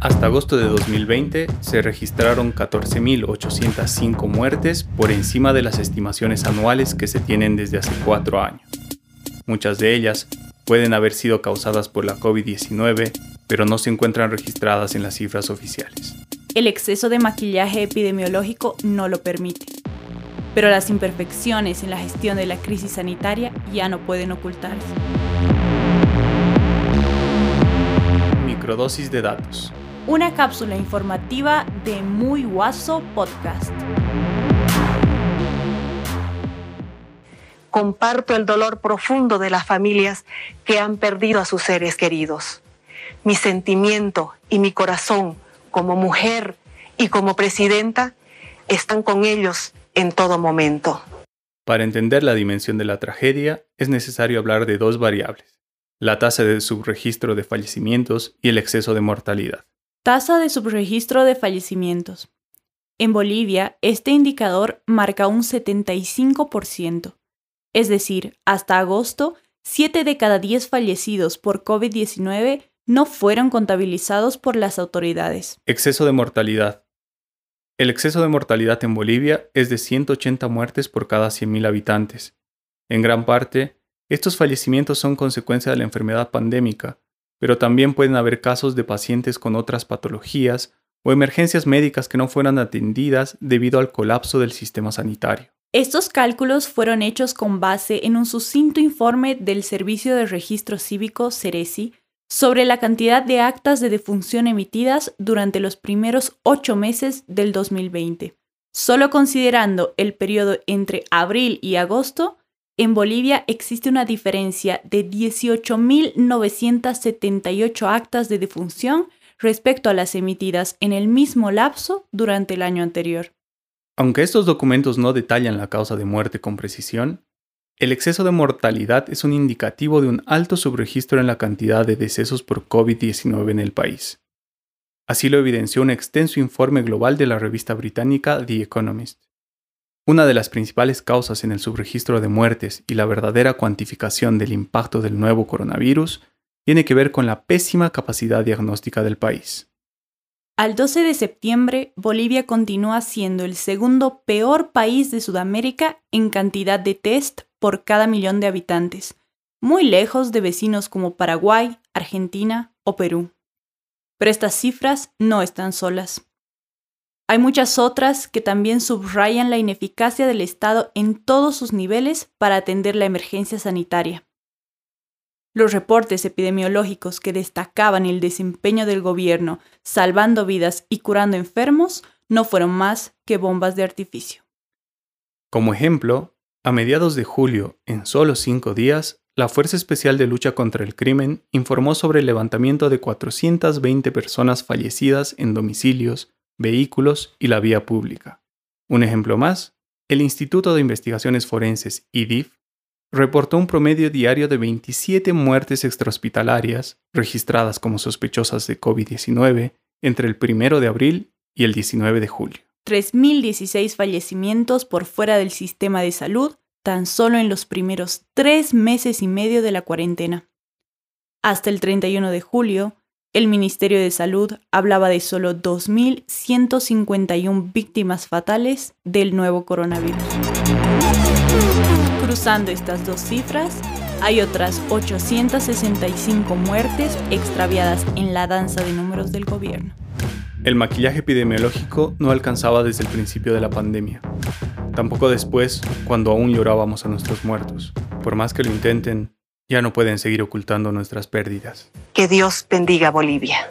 Hasta agosto de 2020 se registraron 14.805 muertes por encima de las estimaciones anuales que se tienen desde hace cuatro años. Muchas de ellas pueden haber sido causadas por la COVID-19, pero no se encuentran registradas en las cifras oficiales. El exceso de maquillaje epidemiológico no lo permite, pero las imperfecciones en la gestión de la crisis sanitaria ya no pueden ocultarse. Microdosis de datos una cápsula informativa de Muy Guaso Podcast. Comparto el dolor profundo de las familias que han perdido a sus seres queridos. Mi sentimiento y mi corazón como mujer y como presidenta están con ellos en todo momento. Para entender la dimensión de la tragedia es necesario hablar de dos variables, la tasa de subregistro de fallecimientos y el exceso de mortalidad. Tasa de subregistro de fallecimientos. En Bolivia, este indicador marca un 75%. Es decir, hasta agosto, 7 de cada 10 fallecidos por COVID-19 no fueron contabilizados por las autoridades. Exceso de mortalidad. El exceso de mortalidad en Bolivia es de 180 muertes por cada 100.000 habitantes. En gran parte, estos fallecimientos son consecuencia de la enfermedad pandémica, pero también pueden haber casos de pacientes con otras patologías o emergencias médicas que no fueran atendidas debido al colapso del sistema sanitario. Estos cálculos fueron hechos con base en un sucinto informe del Servicio de Registro Cívico CERESI sobre la cantidad de actas de defunción emitidas durante los primeros ocho meses del 2020. Solo considerando el periodo entre abril y agosto, en Bolivia existe una diferencia de 18.978 actas de defunción respecto a las emitidas en el mismo lapso durante el año anterior. Aunque estos documentos no detallan la causa de muerte con precisión, el exceso de mortalidad es un indicativo de un alto subregistro en la cantidad de decesos por COVID-19 en el país. Así lo evidenció un extenso informe global de la revista británica The Economist. Una de las principales causas en el subregistro de muertes y la verdadera cuantificación del impacto del nuevo coronavirus tiene que ver con la pésima capacidad diagnóstica del país. Al 12 de septiembre, Bolivia continúa siendo el segundo peor país de Sudamérica en cantidad de test por cada millón de habitantes, muy lejos de vecinos como Paraguay, Argentina o Perú. Pero estas cifras no están solas. Hay muchas otras que también subrayan la ineficacia del Estado en todos sus niveles para atender la emergencia sanitaria. Los reportes epidemiológicos que destacaban el desempeño del gobierno salvando vidas y curando enfermos no fueron más que bombas de artificio. Como ejemplo, a mediados de julio, en solo cinco días, la Fuerza Especial de Lucha contra el Crimen informó sobre el levantamiento de 420 personas fallecidas en domicilios, vehículos y la vía pública. Un ejemplo más, el Instituto de Investigaciones Forenses, IDIF, reportó un promedio diario de 27 muertes extrahospitalarias registradas como sospechosas de COVID-19 entre el 1 de abril y el 19 de julio. 3.016 fallecimientos por fuera del sistema de salud tan solo en los primeros tres meses y medio de la cuarentena. Hasta el 31 de julio, el Ministerio de Salud hablaba de solo 2.151 víctimas fatales del nuevo coronavirus. Cruzando estas dos cifras, hay otras 865 muertes extraviadas en la danza de números del gobierno. El maquillaje epidemiológico no alcanzaba desde el principio de la pandemia. Tampoco después, cuando aún llorábamos a nuestros muertos. Por más que lo intenten, ya no pueden seguir ocultando nuestras pérdidas. Que Dios bendiga Bolivia.